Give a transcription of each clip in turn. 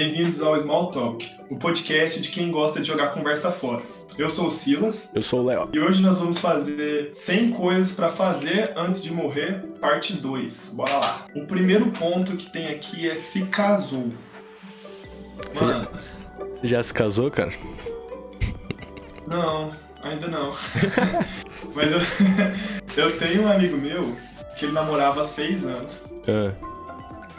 bem-vindos ao Small Talk, o podcast de quem gosta de jogar conversa fora. Eu sou o Silas. Eu sou o Léo. E hoje nós vamos fazer 100 coisas para fazer antes de morrer, parte 2. Bora lá. O primeiro ponto que tem aqui é se casou. Mano. Você já se casou, cara? Não, ainda não. Mas eu, eu tenho um amigo meu que ele namorava há seis anos. É.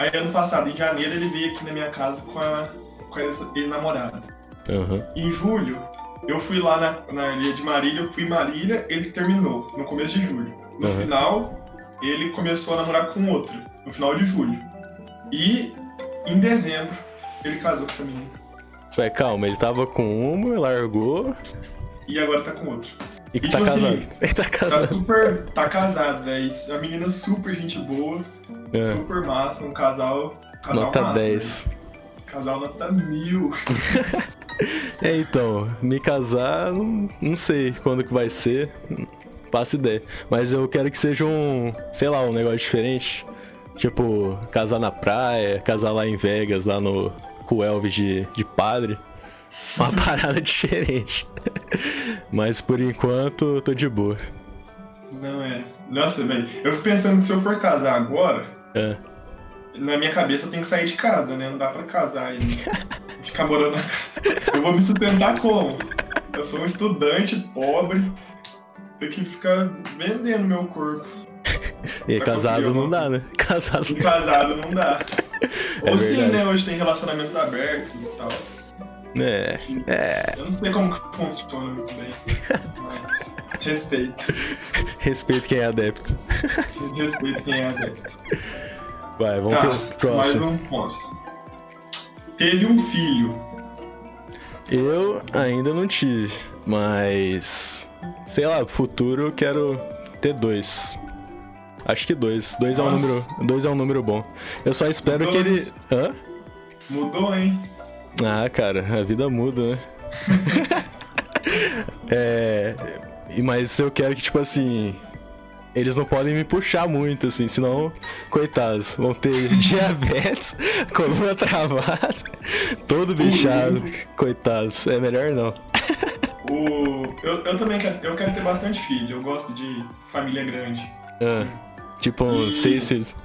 Aí ano passado, em janeiro, ele veio aqui na minha casa com a, com a ex-namorada. Uhum. Em julho, eu fui lá na, na ilha de Marília, eu fui em Marília, ele terminou, no começo de julho. No Uhum. final, ele começou a namorar com outro, no final de julho. E em dezembro, ele casou com essa menina. Ué, calma, ele tava com uma, largou E agora tá com outro. e que E tá tipo assim, casado. Ele tá Tá casado. super. Tá casado, velho. A menina super gente boa, É. super massa, um casal. casal Nota massa, 10. velho. Casal nota mil. É, então, me casar, não, não sei quando que vai ser. não Faço ideia. Mas eu quero que seja um, sei lá, um negócio diferente. Tipo, casar na praia, casar lá em Vegas, lá no com o Elvis de, de padre. Uma parada diferente. Mas por enquanto, tô de boa. Não é. Nossa, velho. Eu fico pensando que se eu for casar agora, É. na minha cabeça eu tenho que sair de casa, né? Não dá pra casar e ficar morando. Eu vou me sustentar como? Eu sou um estudante pobre. Tenho que ficar vendendo meu corpo. E casado não dá, né? Casado E casado não dá. É Ou sim, né? Hoje tem relacionamentos abertos e tal. É, é. Eu não sei como que funciona muito bem. Mas respeito. Respeito quem é adepto. Respeito quem é adepto. Vai, vamos Tá, pro mais próximo. um ponto. Teve um filho. Eu ainda não tive, mas. Sei lá, pro futuro eu quero ter dois. Acho que dois. Dois é um Ah. número. Dois é um número bom. Eu só espero que ele. Hã? Mudou, hein? Ah, cara, a vida muda, né? é. Mas eu quero que, tipo assim. Eles não podem me puxar muito, assim, senão, coitados, vão ter diabetes, coluna travada, todo bichado, coitados. É melhor não. O... Eu, eu também quero, eu quero ter bastante filho. Eu gosto de família grande. Ah, tipo, uns E- seis filhos.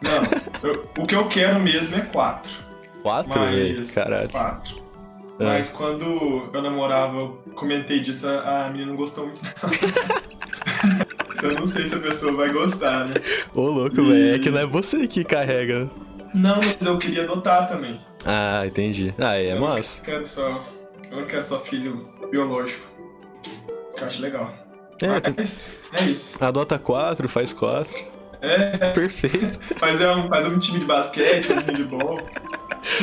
Não, eu- o que eu quero mesmo é quatro. Quatro? Mas. Caralho. Quatro. Ah. Mas quando eu namorava, eu comentei disso, a a menina não gostou muito, eu não sei se a pessoa vai gostar, né? Ô, louco, velho. É que não é você que carrega. Não, mas eu queria adotar também. Ah, entendi. Ah, é eu massa. Não quero só. Eu não quero só filho biológico. Que eu acho legal. É, tem- Mas é isso. adota quatro, faz quatro. É, Perfeito. fazer um, fazer um time de basquete, um time de bola,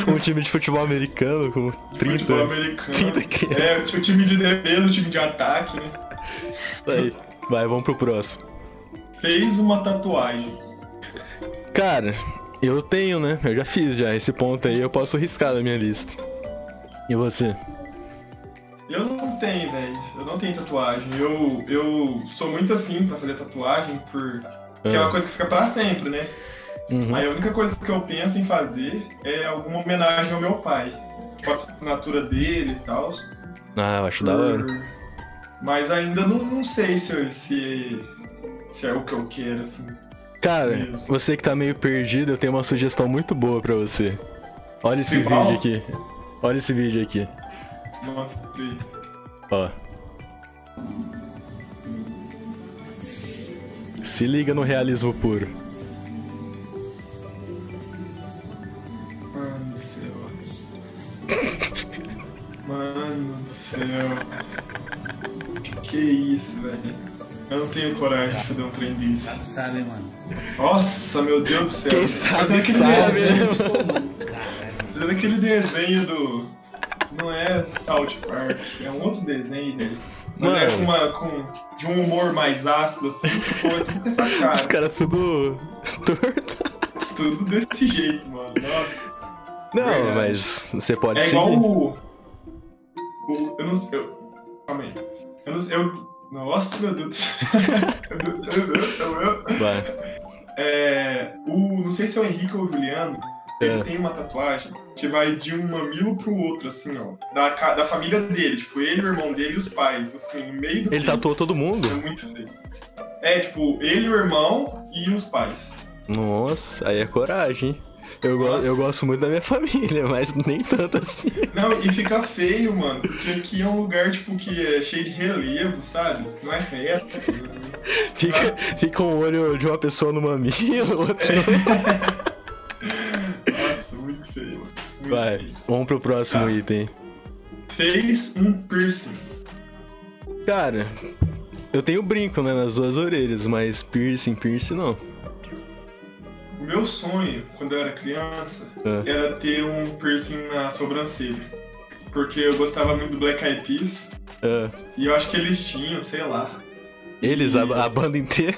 Um time de futebol americano com 30, futebol americano. 30 crianças. É, o time de defesa, o time de ataque, né? Aí. Vai, vamos pro próximo. Fez uma tatuagem. Cara, eu tenho, né? Eu já fiz já. Esse ponto aí eu posso riscar da minha lista. E você? Eu não tenho, velho. Eu não tenho tatuagem. Eu, eu sou muito assim pra fazer tatuagem, por... porque é uma Ah, coisa que fica pra sempre, né? uhum. Aí a única coisa que eu penso em fazer é alguma homenagem ao meu pai. Tipo, a assinatura dele e tal. Ah, eu acho da hora. Mas ainda não, não sei se, se, se é o que eu quero, assim. Cara, Mesmo. você que tá meio perdido, eu tenho uma sugestão muito boa pra você. Olha esse Tem vídeo aqui. Olha esse vídeo aqui. Nossa, que- Ó. Se liga no realismo puro. Mano do céu. Mano do céu. Que é isso, velho? Eu não tenho coragem de fazer um trem desse. Sabe, sabe, mano. Nossa, meu Deus do céu. Quem sabe, aquele sabe, desenho- né? Aquele desenho do. Não é South Park, é um outro desenho, velho. Mas é Mano. com uma. Com, de um humor mais ácido, assim, que pô, é tudo com essa cara. Os caras tudo torto. Tudo desse jeito, mano. Nossa. Não, Verdade. mas você pode É seguir. igual o. o eu não sei. Eu, calma aí. Eu não sei. Eu, nossa, meu Deus é, o, não sei se é o Henrique ou o Juliano. Ele É. tem uma tatuagem que vai de um mamilo pro outro, assim, ó. Da, da família dele, tipo, ele, o irmão dele e os pais, assim, no meio do Ele peito. tatuou todo mundo? É muito feio. É, tipo, ele, o irmão e os pais. Nossa, aí é coragem, hein? Eu, go Nossa. eu gosto muito da minha família, mas nem tanto assim. Não, e fica feio, mano, porque aqui é um lugar, tipo, que é cheio de relevo, sabe? Não é reto. Fica, fica um olho de uma pessoa no mamilo, outro no... Nossa, muito feio, mano. Muito Vai, feio. vamos pro próximo Tá. item. Fez um piercing. Cara, eu tenho brinco, né, nas duas orelhas, mas piercing, piercing não. O meu sonho, quando eu era criança, É. era ter um piercing na sobrancelha. Porque eu gostava muito do Black Eyed Peas. É. E eu acho que eles tinham, sei lá. Eles, a, a banda inteira.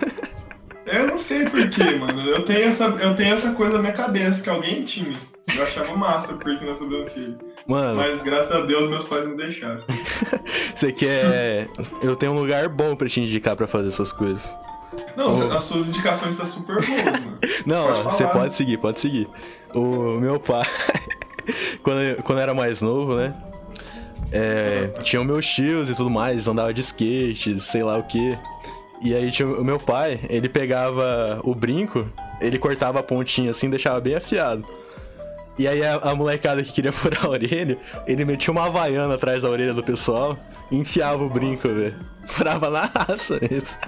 Eu não sei porquê, mano. Eu tenho, essa, eu tenho essa coisa na minha cabeça que alguém tinha. Eu achava massa o piercing na sobrancelha. Mano, Mas graças a Deus meus pais não deixaram. você quer. Eu tenho um lugar bom pra te indicar pra fazer essas coisas. Não, Oh. as suas indicações estão super boas, mano. Não, Pode você pode seguir, pode seguir. O meu pai, quando, eu, quando eu era mais novo, né? É, tinha meus tios e tudo mais, andava de skate, sei lá o que. E aí tinha o meu pai, ele pegava o brinco, ele cortava a pontinha assim, deixava bem afiado. E aí a, a molecada que queria furar a orelha, ele metia uma havaiana atrás da orelha do pessoal e enfiava o brinco, velho. Furava na raça isso.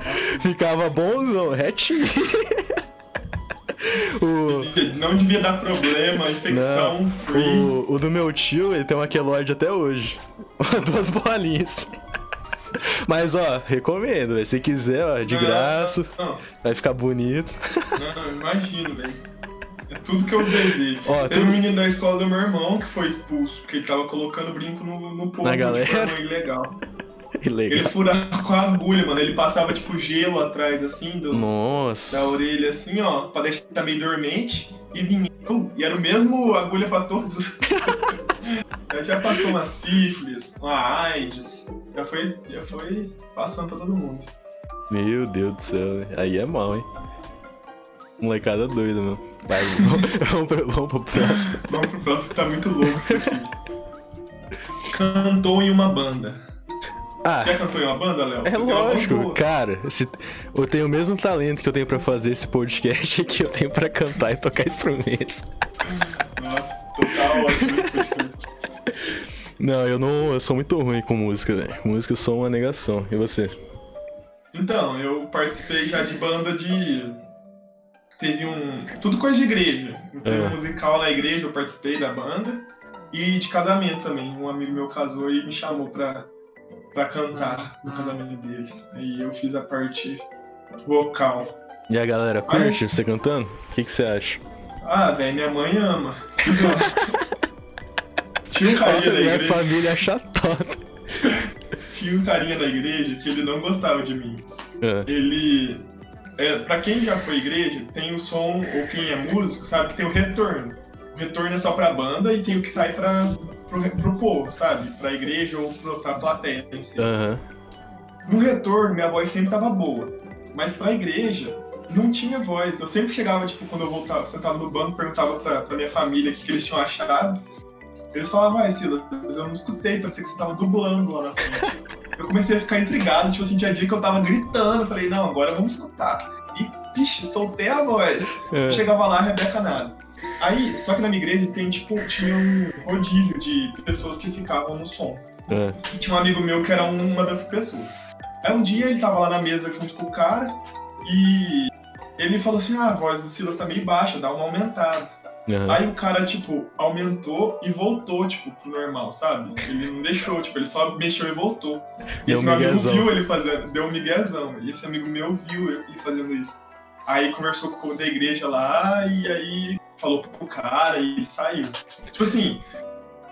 Ficava bonzão, retinho. o, Não devia dar problema, infecção, free. o, o do meu tio, ele tem uma queloide até hoje. Duas bolinhas. Mas ó, recomendo, velho. Se quiser, ó, de Não, graça, Não, vai ficar bonito. não, não, imagino, velho. É tudo que eu desejo. Ó, Teve um menino da escola do meu irmão que foi expulso, porque ele tava colocando brinco no, no povo Na de galera? forma ilegal. Que legal. Ele furava com a agulha, mano. Ele passava, tipo, gelo atrás, assim, do, Nossa. da orelha, assim, ó, pra deixar meio dormente. E vinha. E era o mesmo agulha pra todos. Já passou uma sífilis, uma AIDS. Já foi, já foi passando pra todo mundo. Meu Deus do céu, aí é mal, hein? Molecada doida, meu. Vai, vamos, pro, vamos pro próximo. Vamos pro próximo que tá muito louco isso aqui. Cantou em uma banda. Ah, Já cantou em uma banda, Léo? é lógico, cara. Se, eu tenho o mesmo talento que eu tenho pra fazer esse podcast que eu tenho pra cantar e tocar instrumentos. Nossa, total ótimo. Não, eu não. Eu sou muito ruim com música, velho. Música eu sou uma negação. E você? Então, eu participei já de banda de. Teve um. Tudo coisa de igreja. Teve É. um musical na igreja, eu participei da banda. E de casamento também. Um amigo meu casou e me chamou pra, pra cantar no casamento dele. Aí eu fiz a parte vocal. E a galera curte Mas- você cantando? O que, que você acha? Ah, velho, minha mãe ama. Tinha um carinha da Minha igreja. família é chatota. Tinha um carinha da igreja que ele não gostava de mim. É. ele. É, pra quem já foi à igreja, tem o som, ou quem é músico, sabe que tem o retorno. O retorno é só pra banda e tem o que sai pra, pro, pro povo, sabe? Pra igreja ou pro, pra plateia em si. Aham. No retorno, minha voz sempre tava boa. Mas pra igreja, não tinha voz. Eu sempre chegava, tipo, quando eu voltava, sentava no banco, perguntava pra, pra minha família o que, que eles tinham achado. Eles falavam, ai, Silas, eu não escutei, parecia que você tava dublando lá na frente. Eu comecei a ficar intrigado, tipo assim, tinha dia que eu tava gritando. Falei, não, agora vamos escutar. E, vixe, soltei a voz. É. Chegava lá, Rebeca nada. Aí, só que na minha igreja tem, tipo, tinha um rodízio de pessoas que ficavam no som. É. E tinha um amigo meu que era uma dessas pessoas. Aí um dia ele tava lá na mesa junto com o cara e ele falou assim: ah, a voz do Silas tá meio baixa, dá uma aumentada. Aham. Aí o cara, tipo, aumentou e voltou, tipo, pro normal, sabe? Ele não deixou, tipo, ele só mexeu e voltou. E Deu esse meu amigo miguezão. viu ele fazendo, deu um miguezão. E esse amigo meu viu ele fazendo isso. Aí conversou com o da igreja lá e aí falou pro cara e saiu. Tipo assim,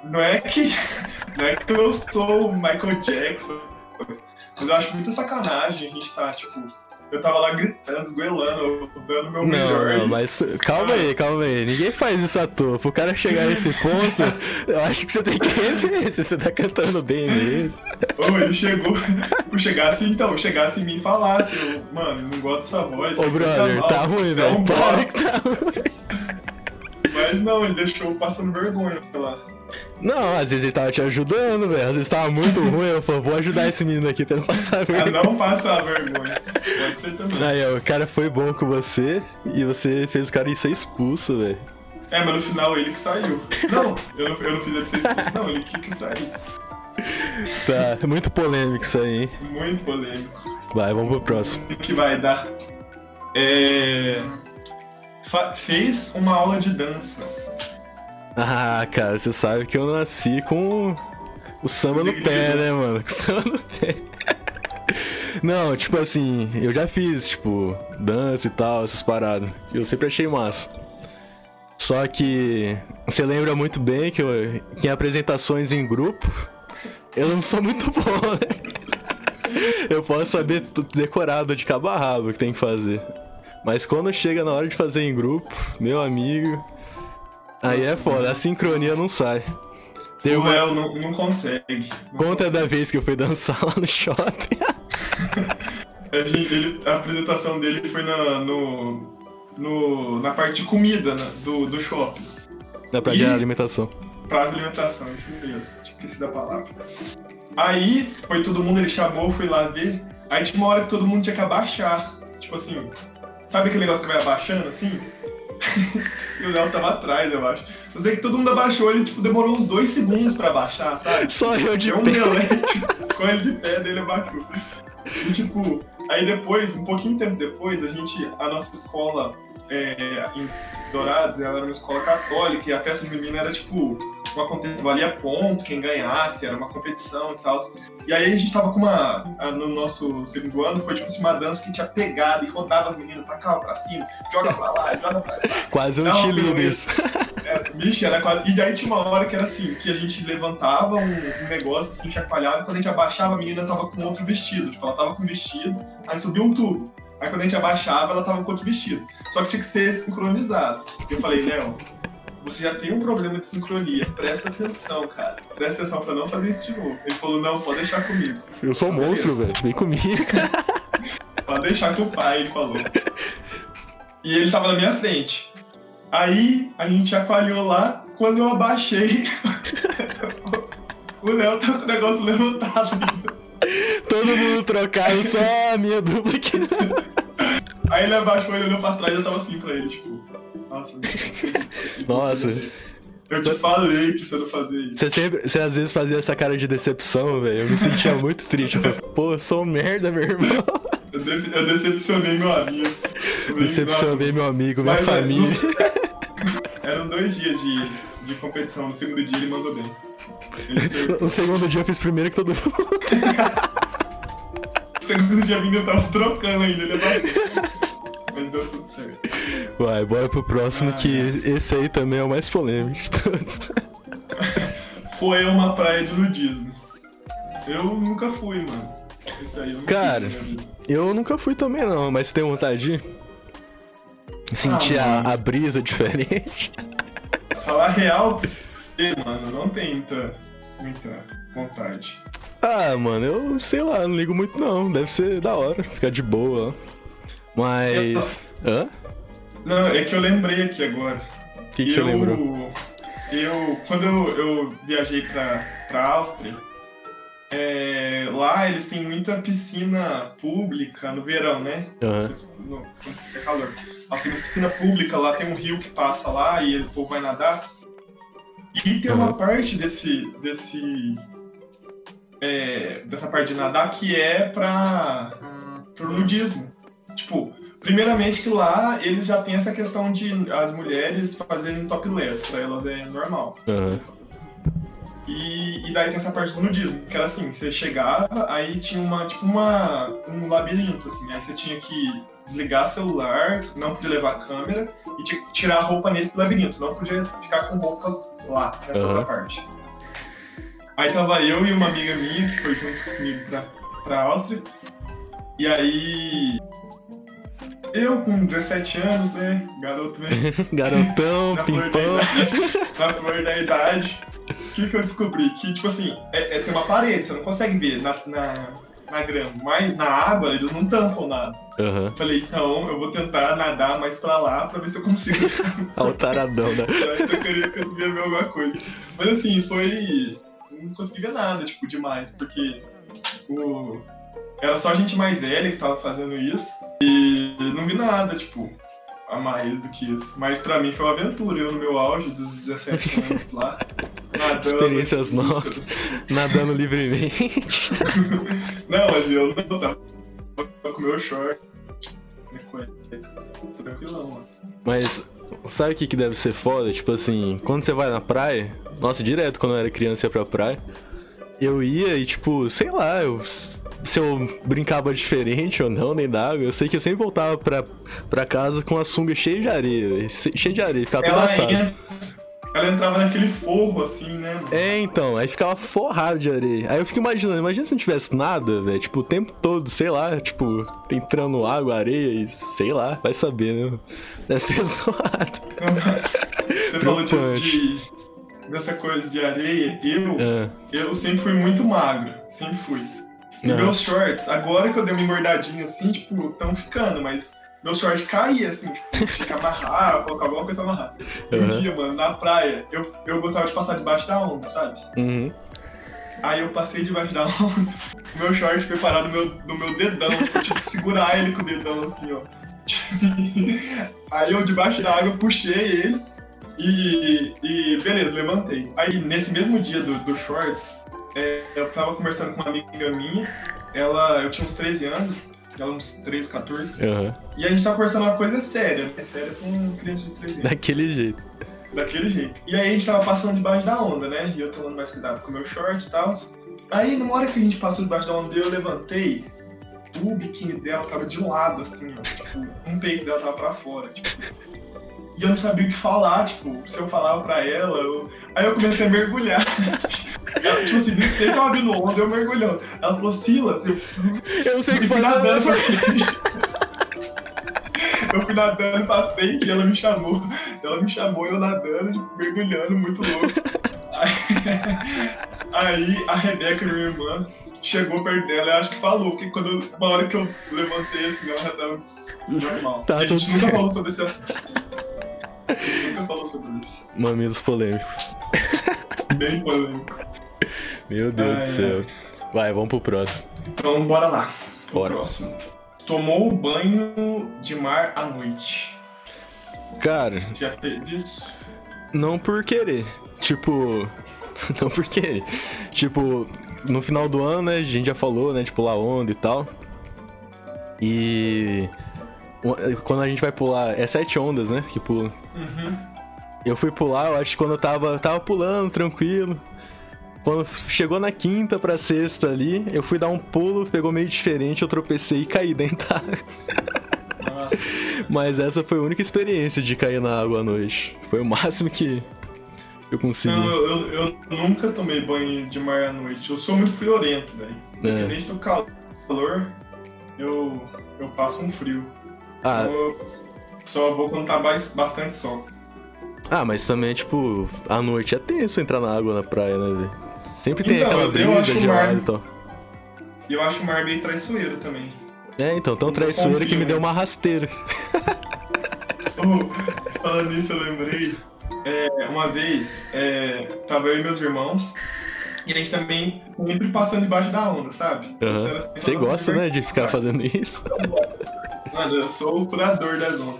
não é que. Não é que eu sou o Michael Jackson, mas eu acho muita sacanagem a gente tá, tipo. Eu tava lá gritando, esgoelando, dando meu melhor. Não, não, e- mas calma aí, calma aí. Ninguém faz isso à toa. Pro cara chegar nesse ponto, eu acho que você tem que rever se você tá cantando bem mesmo. Ou ele chegou, tipo, chegasse então, chegasse em mim e falasse, eu, mano, não gosto da sua voz. Ô, brother, mal, tá ruim, é velho. um Para bosta. tá ruim. Mas não, ele deixou passando vergonha lá. Não, às vezes ele tava te ajudando, velho. Às vezes tava muito ruim. Eu falei, vou ajudar esse menino aqui pra não passar Ah, vergonha. não passar vergonha. Pode ser também. Aí, ó, o cara foi bom com você e você fez o cara ir ser expulso, velho. É, mas no final ele que saiu. Não, eu não, eu não fiz ele ser expulso, não, ele que, que saiu. Tá, é muito polêmico isso aí, hein? Muito polêmico. Vai, vamos pro próximo. O que vai dar? É. fez uma aula de dança. Ah, cara, você sabe que eu nasci com o samba no pé, né, mano? Com o samba no pé. Não, tipo assim, eu já fiz, tipo, dança e tal, essas paradas. Eu sempre achei massa. Só que você lembra muito bem que, eu, que em apresentações em grupo, eu não sou muito bom, né? Eu posso saber tudo decorado de cabo a rabo o que tem que fazer. Mas quando chega na hora de fazer em grupo, meu amigo, aí é foda, a sincronia não sai. Teve O uma- não, não consegue. Não Conta consegue. da vez que eu fui dançar lá no shopping. A, gente- ele- a apresentação dele foi na, no, no- na parte de comida né, do, do shopping. Na praia de alimentação. Prazo de alimentação, isso mesmo. Tinha esquecido a palavra. Aí foi todo mundo, ele chamou, fui lá ver. Aí tinha uma hora que todo mundo tinha que abaixar. Tipo assim, sabe aquele negócio que vai abaixando assim? e o Léo tava atrás, eu acho. Eu sei que todo mundo abaixou, ele tipo, demorou uns dois segundos pra abaixar, sabe? Só eu de Deu um pé. delete com ele de pé dele abaixou. E tipo, aí depois, um pouquinho tempo depois, a gente, a nossa escola é, em Dourados, ela era uma escola católica e a festa junina era tipo uma competição, valia ponto, quem ganhasse, era uma competição e tal. E aí a gente tava com uma, no nosso segundo ano, foi tipo assim, uma dança que tinha pegado e rodava as meninas pra cá, pra cima, joga pra lá, joga pra cá. Quase um isso. Era, bicho, era quase. E daí tinha uma hora que era assim, que a gente levantava um, um negócio assim, chacoalhava, e quando a gente abaixava, a menina tava com outro vestido. Tipo, ela tava com um vestido, a gente subia um tubo. Aí quando a gente abaixava, ela tava com outro vestido. Só que tinha que ser sincronizado. E eu falei, Léo, você já tem um problema de sincronia. Presta atenção, cara. Presta atenção pra não fazer isso de novo. Ele falou, não, pode deixar comigo. Eu sou um monstro, velho. Vem comigo. Pode deixar que o pai ele falou. E ele tava na minha frente. Aí a gente chacoalhou lá, quando eu abaixei, o Léo tá com o negócio levantado. Todo mundo trocado, só a minha dupla aqui. Aí ele abaixou, ele olhou pra trás e eu tava assim pra ele, tipo, nossa, eu Nossa. Eu te falei que você não fazia isso. Você sempre, você às vezes fazia essa cara de decepção, velho. Eu me sentia muito triste. Eu falei, pô, eu sou um merda, meu irmão. Eu, dece- eu decepcionei meu amigo. Eu Decepcionei meu amigo, minha Mas, é, família. nossa, Eram dois dias de, de competição. No segundo dia ele mandou bem. Ele. No segundo dia eu fiz primeiro que todo mundo. No segundo dia menina tava se trocando ainda, ele bateu. Deu tudo certo. Vai, bora pro próximo, Ah, que esse aí também é o mais polêmico de todos. Foi uma praia de nudismo. Eu nunca fui, mano. Esse aí eu nunca Cara. fui. Eu nunca fui também, não, mas tem vontade de ir? Sentir Ah, a, a brisa diferente. Falar real pra você, mano, não tem muita, muita vontade. Ah, mano, eu sei lá, não ligo muito não. Deve ser da hora, ficar de boa. lá. Mas. Hã? Não, é que eu lembrei aqui agora. O que, que você eu, lembrou? Eu, quando eu, eu viajei pra, pra Áustria, é, lá eles têm muita piscina pública no verão, né? Aham. No, quando é calor. Lá tem uma piscina pública, lá tem um rio que passa lá e o povo vai nadar. E tem uma Aham. parte desse. desse é, dessa parte de nadar que é pra. pro nudismo. Tipo, primeiramente que lá eles já têm essa questão de as mulheres fazerem topless, pra elas é normal. Aham. E, e daí tem essa parte do nudismo, que era assim, você chegava, aí tinha uma, tipo uma, um labirinto, assim, aí você tinha que desligar celular, não podia levar câmera, e tinha que tirar a roupa nesse labirinto, não podia ficar com roupa lá, nessa Aham. outra parte. Aí tava eu e uma amiga minha, que foi junto comigo pra, pra Áustria, e aí... Eu com 17 anos, né, garoto, né, Garotão, na pimpão. idade, na flor da idade, o que, que eu descobri? Que, tipo assim, é, é- tem uma parede, você não consegue ver na, na, na grama, mas na água eles não tampam nada. Aham. Falei, então eu vou tentar nadar mais pra lá pra ver se eu consigo. Altaradão, né? pra ver se eu queria conseguir ver alguma coisa. Mas assim, foi. Não consegui ver nada, tipo, demais, porque o. Era só gente mais velha que tava fazendo isso. E não vi nada, tipo, a mais do que isso. Mas pra mim foi uma aventura. Eu no meu auge dos 17 anos lá. Nadando, Experiências busca novas. Nadando livremente. Não, mas eu não tava com meu short. Tranquilão, mano. Mas sabe o que, que deve ser foda? Tipo assim, quando você vai na praia, nossa, direto quando eu era criança ia pra praia, eu ia e tipo, sei lá, eu, se eu brincava diferente ou não, nem d'água, eu sei que eu sempre voltava pra, pra casa com a sunga cheia de areia, cheia de areia, ficava assado. ia, ela entrava naquele forro assim, né, mano? É, então, aí ficava forrado de areia. Aí eu fico imaginando, imagina se não tivesse nada, velho, tipo, o tempo todo, sei lá, tipo, entrando água, areia e sei lá, vai saber, né? Deve ser zoado. Você falou de, Preocupante. de- dessa coisa de areia. Eu, Ah, eu sempre fui muito magro. Sempre fui. E Não. meus shorts, agora que eu dei uma engordadinha assim, tipo, tão ficando, mas meus shorts caía assim, tipo, tinha que amarrar, colocar alguma coisa amarrar. Um Aham. dia, mano, na praia, eu, eu gostava de passar debaixo da onda, sabe? uhum. Aí eu passei debaixo da onda, o meu short foi parar no meu, no meu dedão, tipo, eu tive que segurar ele com o dedão assim, ó. Aí eu debaixo da água puxei ele e, e beleza, levantei. Aí nesse mesmo dia do, do shorts, é, eu tava conversando com uma amiga minha, ela, eu tinha uns 13 anos, ela uns 13, 14, Aham. e a gente tava conversando uma coisa séria, né? Séria com uma criança de 13 anos. Daquele jeito. Daquele jeito. E aí a gente tava passando debaixo da onda, né? E eu tomando mais cuidado com o meu short e tal. Aí, numa hora que a gente passou debaixo da onda, eu levantei, o biquíni dela tava de lado, assim, ó. Tipo, um peito dela tava pra fora, tipo. E eu não sabia o que falar, tipo, se eu falava pra ela, eu... aí eu comecei a mergulhar. assim. Ela, tipo assim, que ela vindo onda, eu mergulhando. Ela falou, Silas, eu Eu não sei que fazer. nadando pra frente. Eu fui nadando pra frente e ela me chamou. Ela me chamou, eu nadando, mergulhando, muito louco. Aí, a Rebeca, minha irmã, chegou perto dela e acho que falou, porque quando eu- uma hora que eu levantei assim, ela já tava normal. Tá a gente nunca certo. falou sobre esse assunto. A gente nunca falou sobre isso. Mamilos polêmicos. Bem polêmico. Meu Deus Ai, do céu. Vai, vamos pro próximo. Então bora lá. O Bora. próximo. Tomou banho de mar à noite. Cara, Já fez isso? não por querer. Tipo. Não por querer. Tipo, no final do ano, né? A gente já falou, né? De pular onda e tal. E. Quando a gente vai pular. É sete ondas, né? Que pula. Uhum. Eu fui pular, eu acho que quando eu tava, tava pulando, tranquilo. Quando chegou na quinta pra sexta ali, eu fui dar um pulo, pegou meio diferente, eu tropecei e caí dentro da água. Mas essa foi a única experiência de cair na água à noite. Foi o máximo que eu consegui. Não, eu, eu, eu nunca tomei banho de mar à noite. Eu sou muito friorento, velho. É. Independente do calor, eu, eu passo um frio. Ah, Então eu só vou quando tá bas- bastante sol. ah, mas também, tipo, à noite é tenso entrar na água na praia, né, velho? Sempre tem Então, aquela eu brisa acho o gelada mar- e tal. E eu acho o mar meio traiçoeiro também. É, então, tão traiçoeiro que me deu uma rasteira. Oh, falando nisso, eu lembrei. é, uma vez, é, tava eu e meus irmãos. E a gente também sempre passando debaixo da onda, sabe? Era sempre Você gosta, né, de ficar fazendo isso? Mano, eu sou o curador da zona.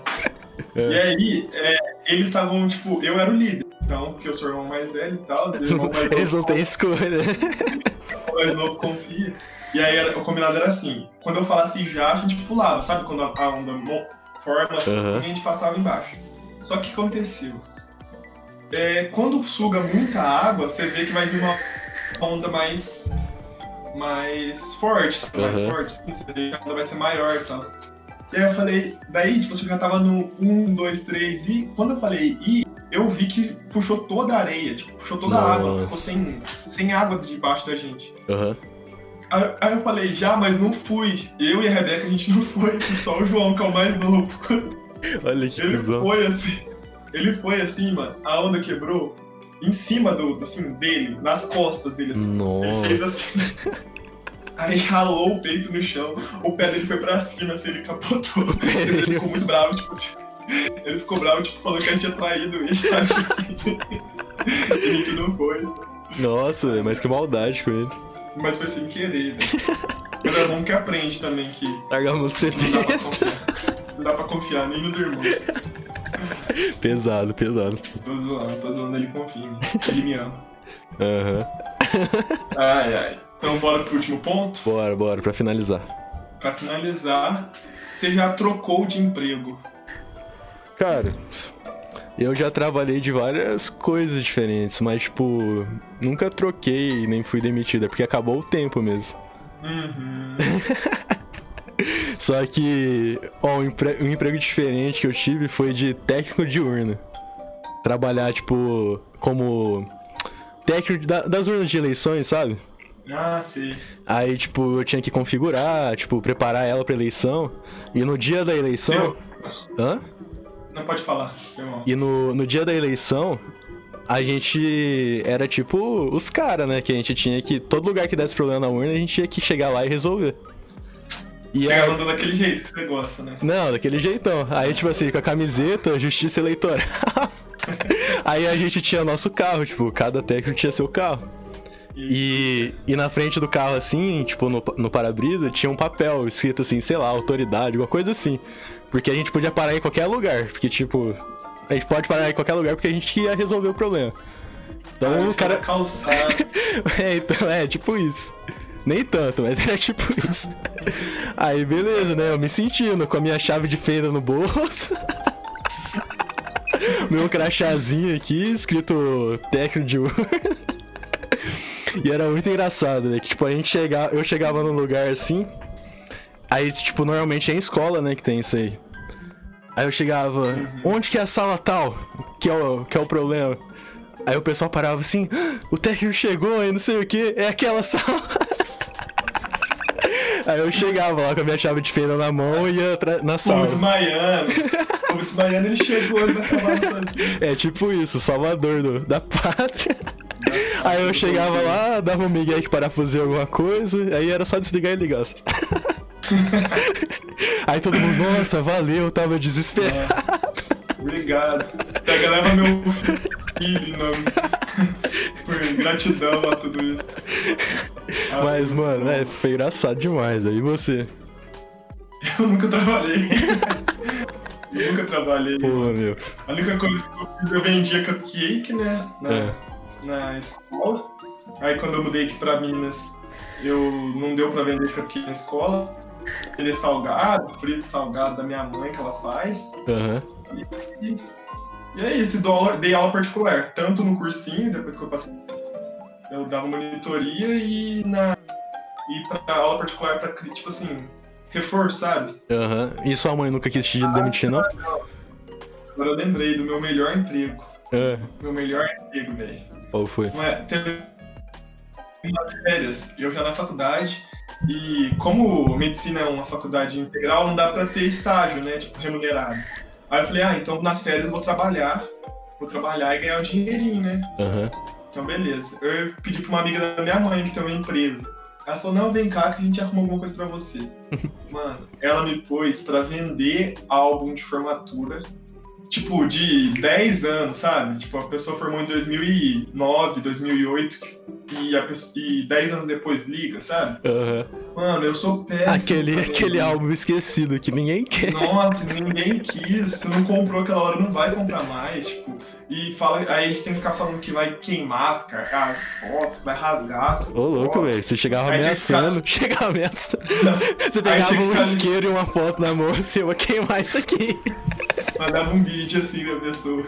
É. E aí, é, eles estavam, tipo, eu era o líder. Então, porque eu sou o irmão mais velho e tal, Eles não têm escolha. o mais novo confia. E aí, o combinado era assim: quando eu falasse já, a gente pulava, sabe? Quando a, onda forma assim, a gente passava embaixo. Só que o que aconteceu? É, quando suga muita água, você vê que vai vir uma onda mais. mais forte, sabe? Mais forte. assim, Você vê que a onda vai ser maior e tal. E aí eu falei, daí, tipo, você já tava no 1, 2, 3 e quando eu falei i, eu vi que puxou toda a areia, tipo, puxou toda a água, Nossa. ficou sem, sem água debaixo da gente. Aham. Aí, aí eu falei, já, mas não fui. Eu e a Rebeca, a gente não foi, só o João, que é o mais novo. Olha que Ele cuzão. foi assim, ele foi assim, mano, a onda quebrou em cima do, do assim, dele, nas costas dele, assim. Ele fez Nossa. assim. Aí ralou o peito no chão, o pé dele foi pra cima, assim, ele capotou. Ele ficou muito bravo, tipo assim. Ele ficou bravo, tipo, falou que a gente tinha traído ele, sabe? Tipo assim. E a gente não foi. Nossa, mas que maldade com ele. Mas foi sem querer, né? Mas é bom que aprende também que Largar a mão de ser não dá pra confiar. Não dá pra confiar nem nos irmãos. Pesado, pesado. Tô zoando, tô zoando, ele confia. Ele me ama. Aham. Ai, ai. Então bora pro último ponto. Bora, bora, pra finalizar. Pra finalizar, você já trocou de emprego. Cara, eu já trabalhei de várias coisas diferentes, mas, tipo, nunca troquei nem fui demitida, porque acabou o tempo mesmo. Uhum. Só que, ó, um, empre- um emprego diferente que eu tive foi de técnico de urna. Trabalhar, tipo, como técnico da- das urnas de eleições, sabe? Ah, sei. Aí, tipo, eu tinha que configurar, tipo, preparar ela pra eleição. E no dia da eleição. Seu. Hã? Não pode falar, foi mal. E no, no dia da eleição, a gente era tipo os caras, né? Que a gente tinha que. Todo lugar que desse problema na urna, a gente tinha que chegar lá e resolver. E aí, Pegando daquele jeito que você gosta, né? não, daquele jeitão. Aí, tipo assim, com a camiseta, justiça eleitoral. aí a gente tinha nosso carro, tipo, cada técnico tinha seu carro. E, e na frente do carro, assim, tipo, no, no para-brisa, tinha um papel escrito assim, sei lá, autoridade, alguma coisa assim. Porque a gente podia parar em qualquer lugar. Porque, tipo, a gente pode parar em qualquer lugar porque a gente ia resolver o problema. Então Ah, o cara. É, então, é, tipo isso. Nem tanto, mas é tipo isso. Aí, beleza, né? Eu me sentindo com a minha chave de feira no bolso. Meu crachazinho aqui, escrito técnico de urna. E era muito engraçado, né? Que, tipo, a gente chegava, eu chegava num lugar assim. Aí, tipo, normalmente é em escola, né, que tem isso aí. Aí eu chegava, onde que é a sala tal? Que é o, que é o problema. Aí o pessoal parava assim, "Ah, o técnico chegou e não sei o que, é aquela sala. Aí eu chegava lá com a minha chave de feira na mão e ia na sala. desmaiando. Pô, desmaiando, ele chegou, ele vai salvar. É tipo isso, salvador do- da pátria. Aí eu chegava lá, dava um migué que parafusei alguma coisa, aí era só desligar e ligar. aí todo mundo, nossa, valeu, tava desesperado. Obrigado. Pega, leva meu filho não. por gratidão a tudo isso. Nossa, Mas, mano, é, foi engraçado demais. Aí você, Eu nunca trabalhei. Eu nunca trabalhei. pô, meu. A única coisa que eu eu vendia cupcake, né? Na, É. na escola. Aí quando eu mudei aqui pra Minas, eu não deu pra vender cupcake na escola. Vender salgado, frito salgado da minha mãe que ela faz. Aham. E é isso, dou aula- dei aula particular, tanto no cursinho, depois que eu passei. Eu dava monitoria e na. E pra aula particular pra, tipo assim, reforço, sabe? Aham. E sua mãe nunca quis te demitir, não? Agora eu lembrei do meu melhor emprego. É. Meu melhor emprego, velho. Qual foi? Teve umas férias, eu já na faculdade, e como medicina é uma faculdade integral, não dá pra ter estágio, né, tipo, remunerado. Aí eu falei, ah, então nas férias eu vou trabalhar, vou trabalhar e ganhar um dinheirinho, né? Aham. Então beleza. Eu pedi pra uma amiga da minha mãe que tem uma empresa. Ela falou, não, vem cá que a gente arruma alguma coisa pra você. Mano, ela me pôs pra vender álbum de formatura, tipo, de 10 anos, sabe? Tipo, a pessoa formou em 2009, 2008, e, a pessoa, e 10 anos depois liga, sabe? Aham. Mano, eu sou péssimo. Aquele, aquele álbum esquecido que ninguém quer. Nossa, ninguém quis, se não comprou aquela hora, não vai comprar mais, tipo. E fala, aí a gente tem que ficar falando que vai queimar as, as fotos, vai rasgar as Ô, louco, fotos. velho. Você chegava Aí ficar- ameaçando. Chegava ameaçando. Não, Você pegava um ficar- isqueiro e uma foto na mão assim, eu vou queimar isso aqui. Mandava um vídeo assim da pessoa.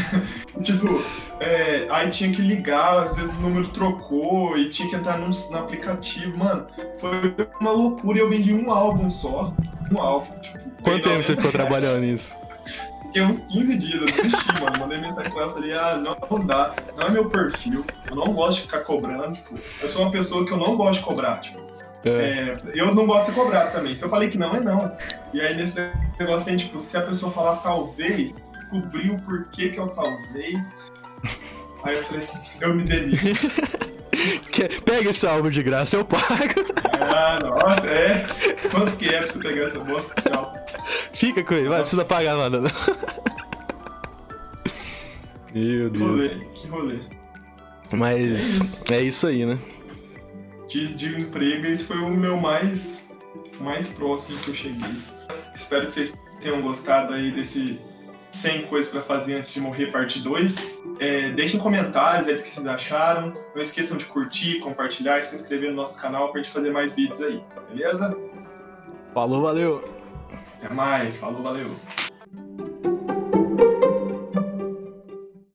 tipo, é, aí tinha que ligar, às vezes o número trocou e tinha que entrar num, no aplicativo. Mano, foi uma loucura e eu vendi um álbum só. Um álbum, tipo. Quanto tempo você ficou 90 reais. trabalhando nisso? Fiquei uns 15 dias, eu desisti, mano. Mandei mensagem pra ela, falei, ah, não, não dá, não é meu perfil, eu não gosto de ficar cobrando, tipo, eu sou uma pessoa que eu não gosto de cobrar, tipo, É. é, eu não gosto de ser cobrado também. Se eu falei que não, é não. E aí nesse negócio tem, tipo, se a pessoa falar talvez, descobrir o porquê que é o talvez, aí eu falei assim, eu me demito. Pega esse álbum de graça, eu pago. Ah, nossa, é. Quanto que é pra você pegar essa bosta desse álbum? Fica com ele, vai, não precisa pagar nada, não. Meu Que Deus. rolê, que rolê. Mas é isso aí, né? De, de emprego, esse foi o meu mais, mais próximo que eu cheguei. Espero que vocês tenham gostado aí desse 100 coisas pra fazer antes de morrer, parte 2. É, deixem comentários aí do que vocês acharam. Não esqueçam de curtir, compartilhar e se inscrever no nosso canal pra gente fazer mais vídeos aí, beleza? Falou, valeu. Até mais, falou, valeu.